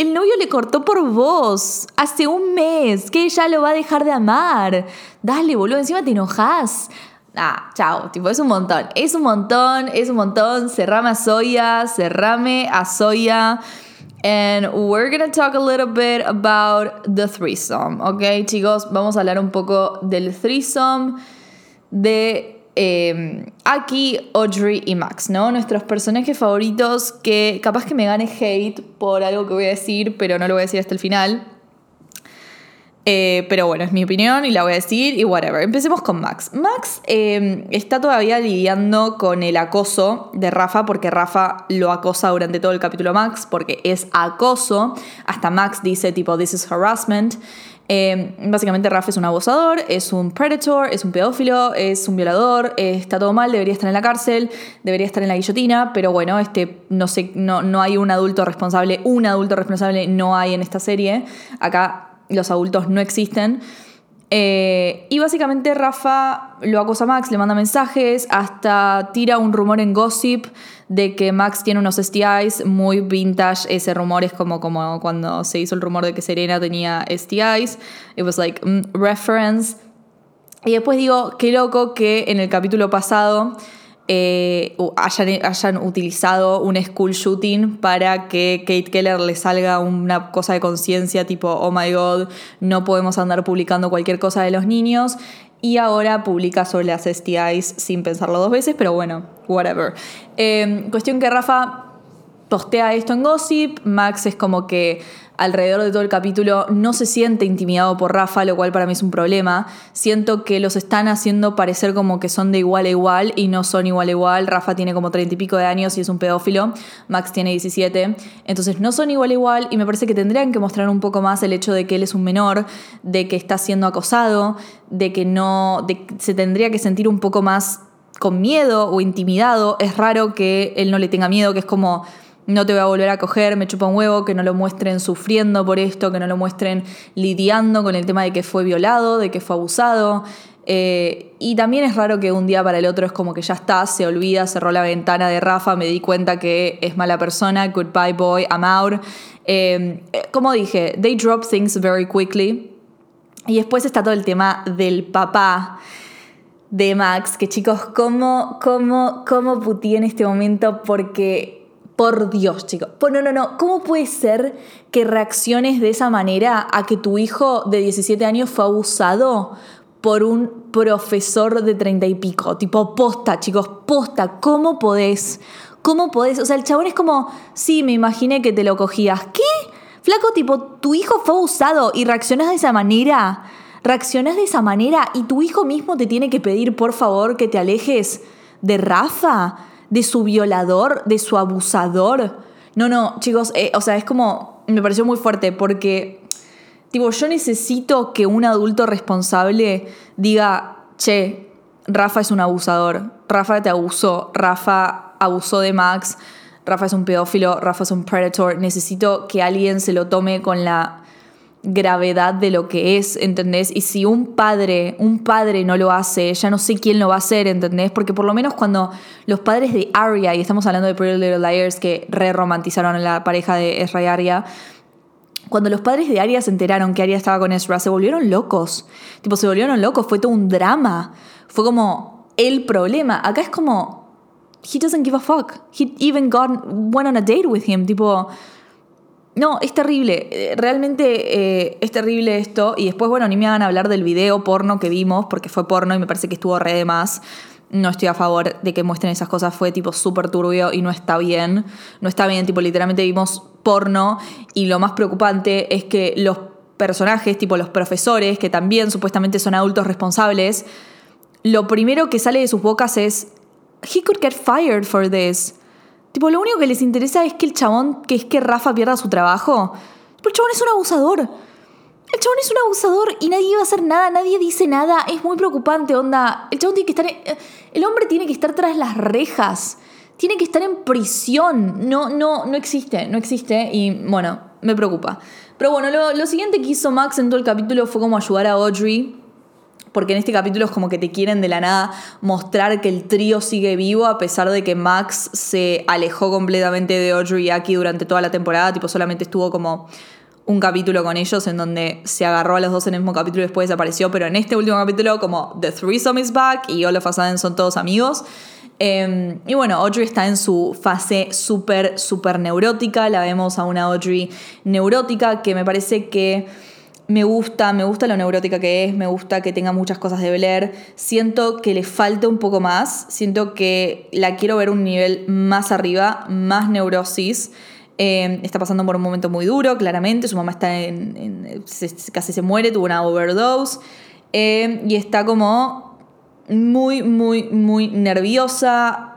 el novio le cortó por vos hace un mes, que ella lo va a dejar de amar. Dale, boludo, encima te enojas. Ah, chao, tipo, es un montón, es un montón, es un montón, cerrame a Soya, cerrame a Soya. And we're gonna talk a little bit about the threesome, ¿ok? Chicos, vamos a hablar un poco del threesome de eh, Aki, Audrey y Max, ¿no? Nuestros personajes favoritos que capaz que me gane hate por algo que voy a decir, pero no lo voy a decir hasta el final. Eh, pero bueno, es mi opinión y la voy a decir y whatever. Empecemos con Max. Max eh, está todavía lidiando con el acoso de Rafa porque Rafa lo acosa durante todo el capítulo Max porque es acoso. Hasta Max dice tipo, this is harassment. Eh, básicamente Rafa es un abusador, es un predator, es un pedófilo, es un violador, está todo mal, debería estar en la cárcel, debería estar en la guillotina, pero bueno, este, no, sé, no, no hay un adulto responsable, un adulto responsable no hay en esta serie. Acá los adultos no existen. Eh, y básicamente Rafa lo acosa a Max, le manda mensajes, hasta tira un rumor en gossip de que Max tiene unos STIs, muy vintage, ese rumor es como, como cuando se hizo el rumor de que Serena tenía STIs, it was like mm, reference. Y después digo, qué loco que en el capítulo pasado eh, hayan, hayan, utilizado un school shooting para que Kate Keller le salga una cosa de conciencia tipo, oh my god, no podemos andar publicando cualquier cosa de los niños. Y ahora publica sobre las STIs sin pensarlo dos veces, pero bueno, whatever. Eh, cuestión que Rafa postea esto en Gossip, Max es como que alrededor de todo el capítulo no se siente intimidado por Rafa, lo cual para mí es un problema. Siento que los están haciendo parecer como que son de igual a igual y no son igual a igual. Rafa tiene como treinta y pico de años y es un pedófilo, Max tiene 17, entonces no son igual a igual y me parece que tendrían que mostrar un poco más el hecho de que él es un menor, de que está siendo acosado, de que no, de se tendría que sentir un poco más con miedo o intimidado. Es raro que él no le tenga miedo, que es como no te voy a volver a coger, me chupa un huevo, que no lo muestren sufriendo por esto, que no lo muestren lidiando con el tema de que fue violado, de que fue abusado. Eh, y también es raro que un día para el otro es como que ya está, se olvida, cerró la ventana de Rafa, me di cuenta que es mala persona, goodbye boy, I'm out. Eh, como dije, they drop things very quickly. Y después está todo el tema del papá de Max, que chicos, ¿cómo, cómo, cómo putí en este momento? Porque por Dios, chicos. Pues no, no, no. ¿Cómo puede ser que reacciones de esa manera a que tu hijo de 17 años fue abusado por un profesor de 30 y pico? Tipo, posta, chicos, posta. ¿Cómo podés? ¿Cómo podés? O sea, el chabón es como, sí, me imaginé que te lo cogías. ¿Qué? Flaco, tipo, tu hijo fue abusado y reaccionas de esa manera. Reaccionas de esa manera y tu hijo mismo te tiene que pedir, por favor, que te alejes de Rafa de su violador, de su abusador. No, no, chicos, eh, o sea, es como, me pareció muy fuerte porque, tipo, yo necesito que un adulto responsable diga, che, Rafa es un abusador, Rafa te abusó, Rafa abusó de Max, Rafa es un pedófilo, Rafa es un predator, necesito que alguien se lo tome con la gravedad de lo que es, ¿entendés? Y si un padre, un padre no lo hace, ya no sé quién lo va a hacer, ¿entendés? Porque por lo menos cuando los padres de Arya, y estamos hablando de Pretty Little Liars que re romantizaron a la pareja de Ezra y Arya, cuando los padres de Arya se enteraron que Arya estaba con Ezra, se volvieron locos. Tipo, se volvieron locos, fue todo un drama. Fue como el problema. Acá es como, he doesn't give a fuck. He even got, went on a date with him. Tipo, no, es terrible. Eh, realmente eh, es terrible esto. Y después, bueno, ni me hagan hablar del video porno que vimos, porque fue porno y me parece que estuvo re de más. No estoy a favor de que muestren esas cosas. Fue tipo súper turbio y no está bien. No está bien, tipo, literalmente vimos porno. Y lo más preocupante es que los personajes, tipo los profesores, que también supuestamente son adultos responsables, lo primero que sale de sus bocas es: He could get fired for this. Tipo, lo único que les interesa es que el chabón, que es que Rafa pierda su trabajo. Pero el chabón es un abusador. El chabón es un abusador y nadie va a hacer nada, nadie dice nada. Es muy preocupante, onda. El chabón tiene que estar. Eh, el hombre tiene que estar tras las rejas. Tiene que estar en prisión. No, no, no existe, no existe. Y bueno, me preocupa. Pero bueno, lo siguiente que hizo Max en todo el capítulo fue como ayudar a Audrey porque en este capítulo es como que te quieren de la nada mostrar que el trío sigue vivo a pesar de que Max se alejó completamente de Audrey y Aki durante toda la temporada, tipo solamente estuvo como un capítulo con ellos en donde se agarró a los dos en el mismo capítulo y después desapareció, pero en este último capítulo como The Threesome is back y a Sudden son todos amigos. Eh, y bueno, Audrey está en su fase súper, súper neurótica. La vemos a una Audrey neurótica que me parece que me gusta, me gusta lo neurótica que es, me gusta que tenga muchas cosas de Blair. Siento que le falta un poco más, siento que la quiero ver un nivel más arriba, más neurosis. Eh, está pasando por un momento muy duro, claramente. Su mamá está en. casi se muere, tuvo una overdose. Eh, y está como muy, muy, muy nerviosa.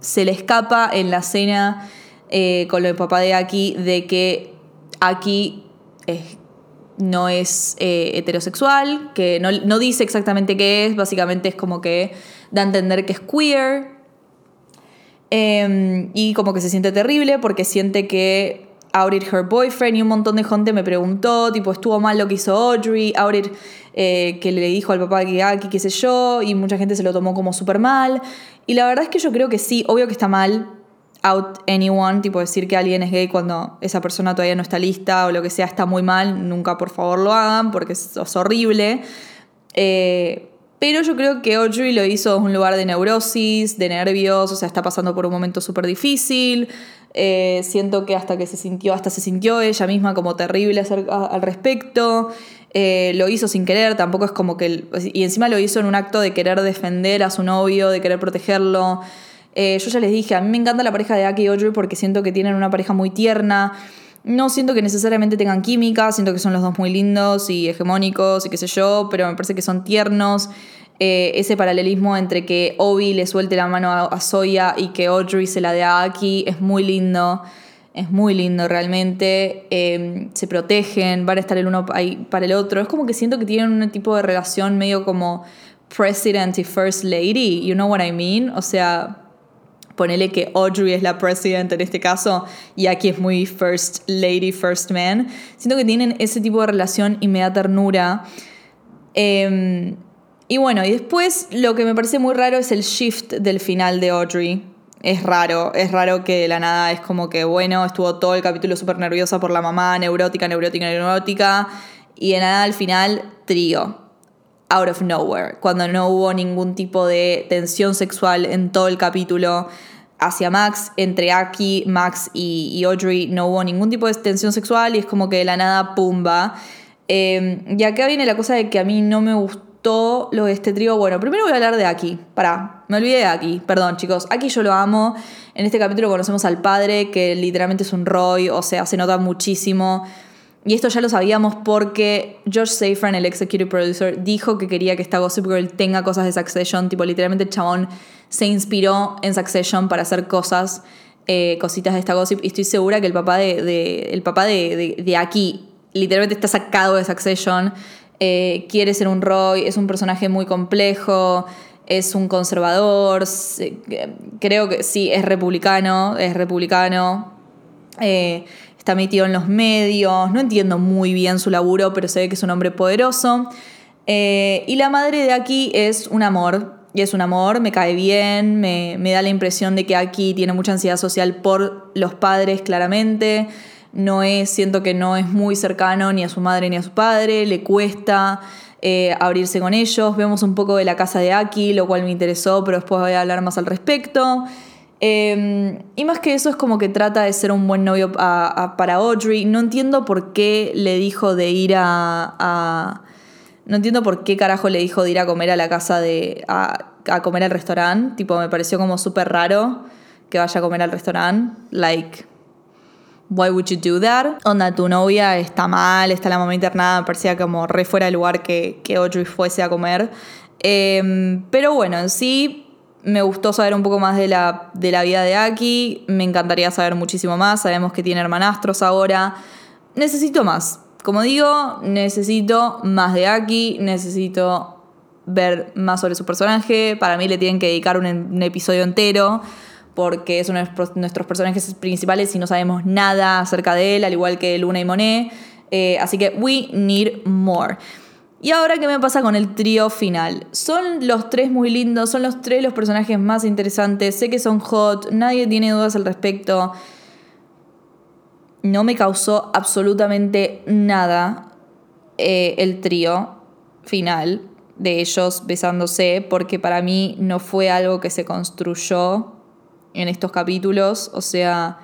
Se le escapa en la cena eh, con el papá de Aki de que Aki es- no es eh, heterosexual, que no, no dice exactamente qué es, básicamente es como que da a entender que es queer. Eh, y como que se siente terrible porque siente que Outed her boyfriend y un montón de gente me preguntó, tipo, estuvo mal lo que hizo Audrey, Outed eh, que le dijo al papá que aquí, qué sé yo, y mucha gente se lo tomó como súper mal. Y la verdad es que yo creo que sí, obvio que está mal out anyone, tipo decir que alguien es gay cuando esa persona todavía no está lista o lo que sea está muy mal, nunca por favor lo hagan porque es, horrible. Eh, pero yo creo que Audrey lo hizo en un lugar de neurosis, de nervios, o sea, está pasando por un momento súper difícil. Eh, siento que hasta que se sintió, hasta se sintió ella misma como terrible al respecto. Eh, lo hizo sin querer, tampoco es como que... y encima lo hizo en un acto de querer defender a su novio, de querer protegerlo. Eh, yo ya les dije, a mí me encanta la pareja de Aki y Audrey porque siento que tienen una pareja muy tierna. No siento que necesariamente tengan química, siento que son los dos muy lindos y hegemónicos y qué sé yo, pero me parece que son tiernos. Eh, ese paralelismo entre que Obi le suelte la mano a, a Soya y que Audrey se la dé a Aki es muy lindo. Es muy lindo realmente. Eh, se protegen, van a estar el uno ahí para el otro. Es como que siento que tienen un tipo de relación medio como President y First Lady. You know what I mean? O sea, ponele que Audrey es la president en este caso y aquí es muy first lady, first man. Siento que tienen ese tipo de relación y me da ternura. Eh, y bueno, y después lo que me parece muy raro es el shift del final de Audrey. Es raro, es raro que de la nada es como que, bueno, estuvo todo el capítulo súper nerviosa por la mamá, neurótica, neurótica, neurótica, y de nada al final, trío out of nowhere, cuando no hubo ningún tipo de tensión sexual en todo el capítulo hacia Max, entre Aki, Max y, Audrey, no hubo ningún tipo de tensión sexual y es como que de la nada, pumba. Eh, y acá viene la cosa de que a mí no me gustó lo de este trío. Bueno, primero voy a hablar de Aki. Pará, me olvidé de Aki. Perdón, chicos. Aki yo lo amo. En este capítulo conocemos al padre, que literalmente es un Roy, o sea, se nota muchísimo. Y esto ya lo sabíamos porque George Safran, el executive producer, dijo que quería que esta Gossip Girl tenga cosas de Succession. Tipo, literalmente el chabón se inspiró en Succession para hacer cosas, eh, cositas de esta Gossip. Y estoy segura que el papá de, el papá de, de- aquí literalmente está sacado de Succession. Eh, quiere ser un Roy, es un personaje muy complejo, es un conservador. se- creo que sí, es republicano, es republicano. Eh, está metido en los medios, no entiendo muy bien su laburo, pero se ve que es un hombre poderoso. Eh, y la madre de aquí es un amor, y es un amor, me cae bien, me, da la impresión de que aquí tiene mucha ansiedad social por los padres, claramente. No es, siento que no es muy cercano ni a su madre ni a su padre, le cuesta eh, abrirse con ellos. Vemos un poco de la casa de Aki, lo cual me interesó, pero después voy a hablar más al respecto. Eh, y más que eso es como que trata de ser un buen novio a- a- para Audrey. No entiendo por qué le dijo de ir a, a- No entiendo por qué carajo le dijo de ir a comer a la casa de... a, comer al restaurante. Tipo, me pareció como súper raro que vaya a comer al restaurante. Like... Why would you do that? Onda, tu novia está mal, está la mamá internada, me parecía como re fuera de lugar que, que Audrey fuese a comer. Eh, pero bueno, en sí me gustó saber un poco más de la, de la vida de Aki, me encantaría saber muchísimo más, sabemos que tiene hermanastros ahora. Necesito más. Como digo, necesito más de Aki, necesito ver más sobre su personaje. Para mí le tienen que dedicar un, episodio entero porque es uno de nuestros- nuestros personajes principales y no sabemos nada acerca de él, al igual que Luna y Monet. Eh, así que we need more. Y ahora, ¿qué me pasa con el trío final? Son los tres muy lindos, son los tres los personajes más interesantes, sé que son hot, nadie tiene dudas al respecto. no me causó absolutamente nada eh, el trío final de ellos besándose, porque para mí no fue algo que se construyó en estos capítulos, o sea,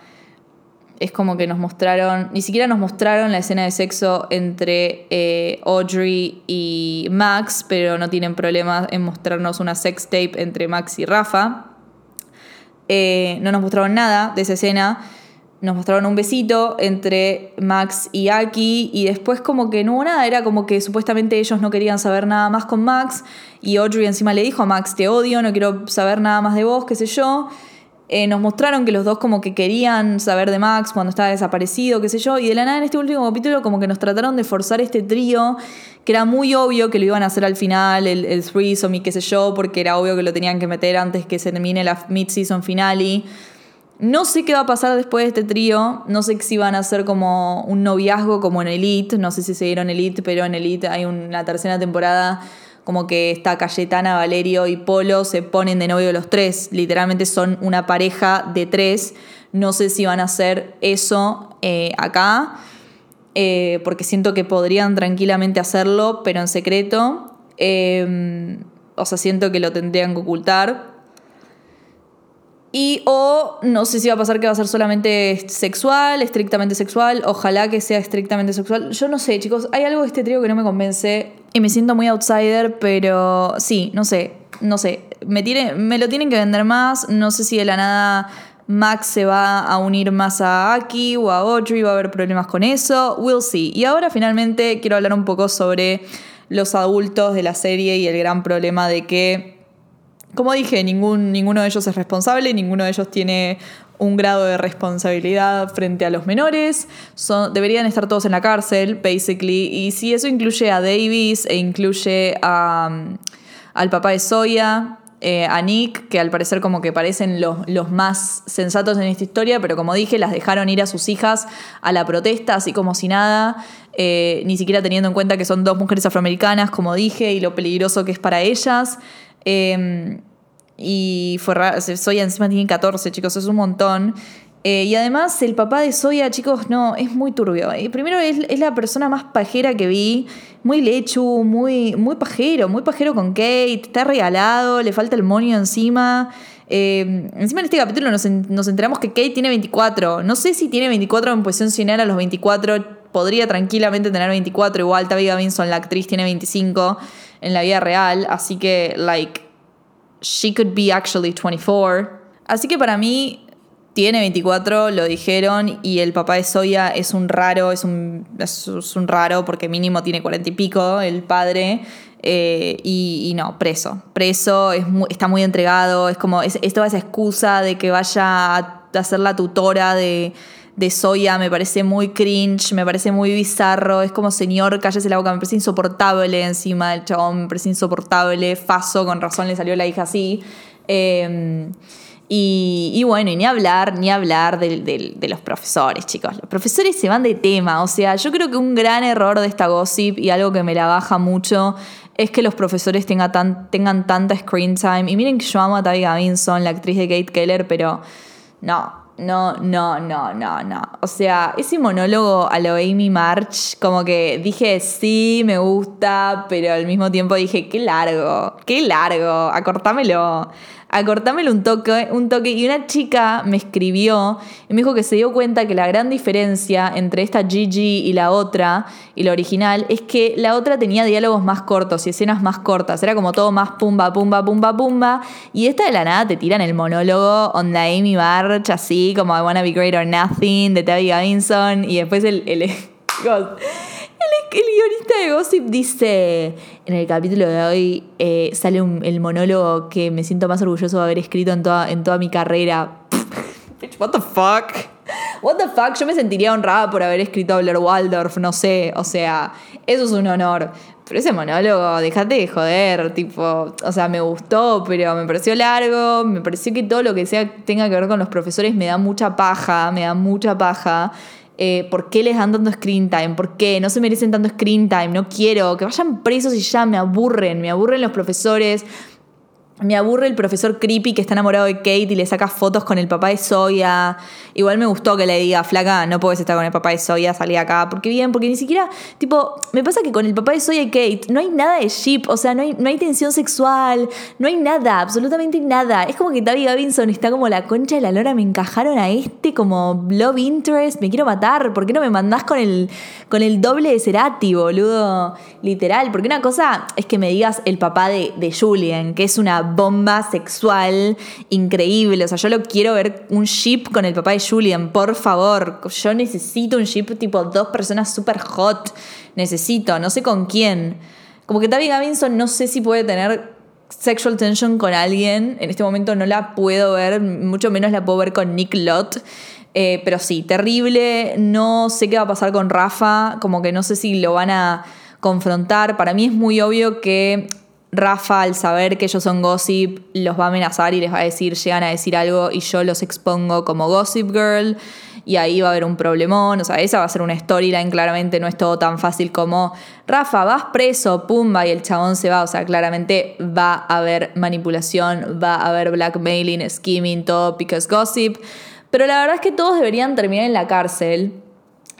es como que nos mostraron, ni siquiera nos mostraron la escena de sexo entre eh, Audrey y Max, pero no tienen problemas en mostrarnos una sex tape entre Max y Rafa. Eh, no nos mostraron nada de esa escena. Nos mostraron un besito entre Max y Aki y después como que no hubo nada, era como que supuestamente ellos no querían saber nada más con Max y Audrey encima le dijo a Max, te odio, no quiero saber nada más de vos, qué sé yo. Eh, nos mostraron que los dos como que querían saber de Max cuando estaba desaparecido, qué sé yo, y de la nada en este último capítulo como que nos trataron de forzar este trío, que era muy obvio que lo iban a hacer al final, el, el threesome y qué sé yo, porque era obvio que lo tenían que meter antes que se termine la mid-season finale. No sé qué va a pasar después de este trío, no sé si van a hacer como un noviazgo como en Elite, no sé si se dieron Elite, pero en Elite hay una tercera temporada como que está Cayetana, Valerio y Polo se ponen de novio los tres, literalmente son una pareja de tres, no sé si van a hacer eso eh, acá, eh, porque siento que podrían tranquilamente hacerlo, pero en secreto, eh, o sea, siento que lo tendrían que ocultar. Y o no sé si va a pasar que va a ser solamente sexual, estrictamente sexual, ojalá que sea estrictamente sexual. Yo no sé, chicos, hay algo de este trío que no me convence y me siento muy outsider, pero sí, no sé, no sé. Me, me lo tienen que vender más, no sé si de la nada Max se va a unir más a Aki o a Audrey, va a haber problemas con eso, we'll see. Y ahora finalmente quiero hablar un poco sobre los adultos de la serie y el gran problema de que como dije, ningún, ninguno de ellos es responsable, ninguno de ellos tiene un grado de responsabilidad frente a los menores. Son, deberían estar todos en la cárcel, basically. Y si eso incluye a Davis e incluye a, um, al papá de Soya, eh, a Nick, que al parecer como que parecen los, los, más sensatos en esta historia, pero como dije, las dejaron ir a sus hijas a la protesta, así como si nada, eh, ni siquiera teniendo en cuenta que son dos mujeres afroamericanas, como dije, y lo peligroso que es para ellas. Eh, y fue raro, Soya encima tiene 14, chicos, es un montón. Eh, y además el papá de Soya, chicos, no, es muy turbio. Eh, primero es, es, la persona más pajera que vi, muy lechu, muy, muy pajero, muy pajero con Kate, está regalado, le falta el monio encima. Eh, encima en este capítulo nos, nos, enteramos que Kate tiene 24. No sé si tiene 24 en posición final a los 24. Podría tranquilamente tener 24. Igual Tabitha Vinson, la actriz, tiene 25 en la vida real. Así que, like, she could be actually 24. Así que para mí tiene 24, lo dijeron, y el papá de Soya es un raro, es un, es, un raro porque mínimo tiene 40 y pico, el padre. Eh, y, no, preso. Preso, está muy entregado, es como, es, es toda esa excusa de que vaya a ser la tutora de, de Soya me parece muy cringe, me parece muy bizarro. Es como, señor, cállese la boca, me parece insoportable encima del chabón, me parece insoportable. Faso, con razón le salió la hija así. Eh, y, bueno, ni hablar, ni hablar de, de, los profesores, chicos. Los profesores se van de tema. O sea, yo creo que un gran error de esta gossip y algo que me la baja mucho es que los profesores tengan tanta screen time. Y miren que yo amo a Tavi Gavinson, la actriz de Kate Keller, pero no, no, no, no, no, no. O sea, ese monólogo a lo Amy March, como que dije, sí, me gusta, pero al mismo tiempo dije, qué largo, qué largo, acortámelo acortámelo un toque, un toque. Y una chica me escribió y me dijo que se dio cuenta que la gran diferencia entre esta Gigi y la otra, y la original, es que la otra tenía diálogos más cortos y escenas más cortas. Era como todo más pumba, pumba, pumba, pumba. Y esta de la nada te tiran el monólogo on the Amy March, así como I Wanna Be Great or Nothing, de Tabby Gavinson. Y después el... el el, el, guionista de Gossip dice, en el capítulo de hoy eh, sale un, el monólogo que me siento más orgulloso de haber escrito en toda, en toda mi carrera. What the fuck? What the fuck? Yo me sentiría honrada por haber escrito a Blair Waldorf, no sé, o sea, eso es un honor. Pero ese monólogo, dejate de joder, tipo, o sea, me gustó, pero me pareció largo, me pareció que todo lo que sea tenga que ver con los profesores me da mucha paja, me da mucha paja. Eh, ¿Por qué les dan tanto screen time? ¿Por qué? No se merecen tanto screen time. No quiero. Que vayan presos y ya me aburren. Me aburren los profesores. Me aburre el profesor creepy que está enamorado de Kate y le saca fotos con el papá de Soya. Igual me gustó que le diga, flaca, no puedes estar con el papá de Soya, salí acá. Porque bien, porque ni siquiera, tipo, me pasa que con el papá de Soya y Kate no hay nada de ship, o sea, no hay, no hay tensión sexual, no hay nada, absolutamente nada. Es como que Tabby Gavinson está como la concha de la lora, me encajaron a este como love interest, me quiero matar. ¿Por qué no me mandás con el, con el doble de Cerati, boludo? Literal, porque una cosa es que me digas el papá de, de Julian, que es una bomba sexual increíble. O sea, yo lo quiero ver un ship con el papá de Julian, por favor. Yo necesito un ship tipo dos personas super hot. Necesito, no sé con quién. Como que Tabby Gavinson no sé si puede tener sexual tension con alguien. En este momento no la puedo ver, mucho menos la puedo ver con Nick Lott. Eh, pero sí, terrible. No sé qué va a pasar con Rafa. Como que no sé si lo van a confrontar. Para mí es muy obvio que Rafa, al saber que ellos son gossip, los va a amenazar y les va a decir, llegan a decir algo y yo los expongo como gossip girl. Y ahí va a haber un problemón. O sea, esa va a ser una storyline. Claramente no es todo tan fácil como Rafa, vas preso, pumba, y el chabón se va. O sea, claramente va a haber manipulación, va a haber blackmailing, scheming, todo, because gossip. Pero la verdad es que todos deberían terminar en la cárcel.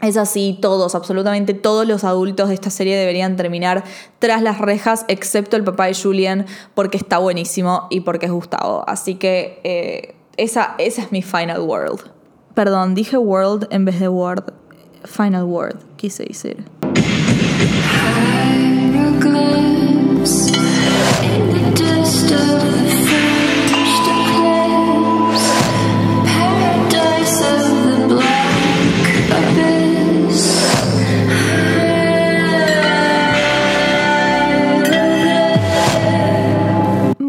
Es así, todos, absolutamente todos los adultos de esta serie deberían terminar tras las rejas, excepto el papá de Julian, porque está buenísimo y porque es Gustavo. Así que eh, esa, esa es mi final world. Perdón, dije world en vez de word. Final word, quise decir.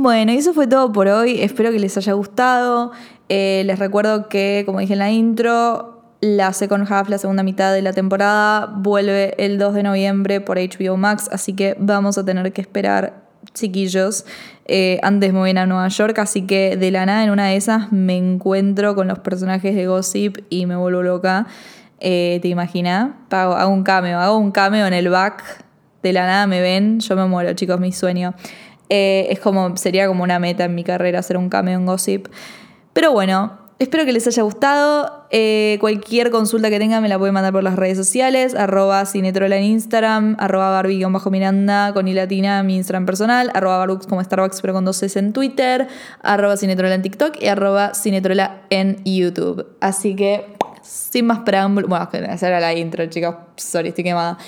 Bueno, y eso fue todo por hoy. Espero que les haya gustado. Eh, les recuerdo que, como dije en la intro, la second half, la segunda mitad de la temporada, vuelve el 2 de noviembre por HBO Max, así que vamos a tener que esperar, chiquillos. Eh, antes me voy a Nueva York, así que de la nada en una de esas me encuentro con los personajes de Gossip y me vuelvo loca. Eh, ¿Te imaginas? Hago un cameo, hago un cameo en el back. De la nada me ven, yo me muero, chicos, mi sueño. Eh, es como, sería como una meta en mi carrera hacer un cameo en Gossip. Pero bueno, espero que les haya gustado. Eh, cualquier consulta que tengan me la pueden mandar por las redes sociales. Arroba Cinetrola en Instagram, arroba Barbie-Miranda con i latina mi Instagram personal, arroba Barbux como Starbucks pero con dos S en Twitter, arroba Cinetrola en TikTok y arroba Cinetrola en YouTube. Así que, sin más preámbulos, bueno, esa era la intro, chicos. Sorry, estoy quemada.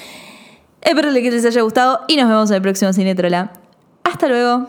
Espero que les haya gustado y nos vemos en el próximo Cinetrola. Hasta luego.